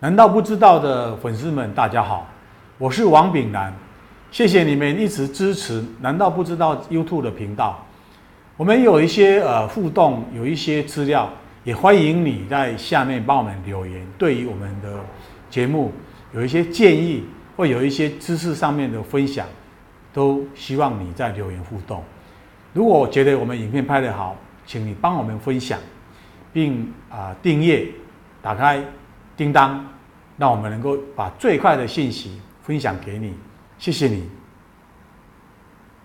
难道不知道的粉丝们，大家好，我是王炳南，谢谢你们一直支持。难道不知道 YouTube 的频道？我们有一些呃互动，有一些资料，也欢迎你在下面帮我们留言。对于我们的节目有一些建议，或有一些知识上面的分享，都希望你在留言互动。如果觉得我们影片拍得好，请你帮我们分享，并啊、呃、订阅，打开。叮当，让我们能够把最快的信息分享给你，谢谢你。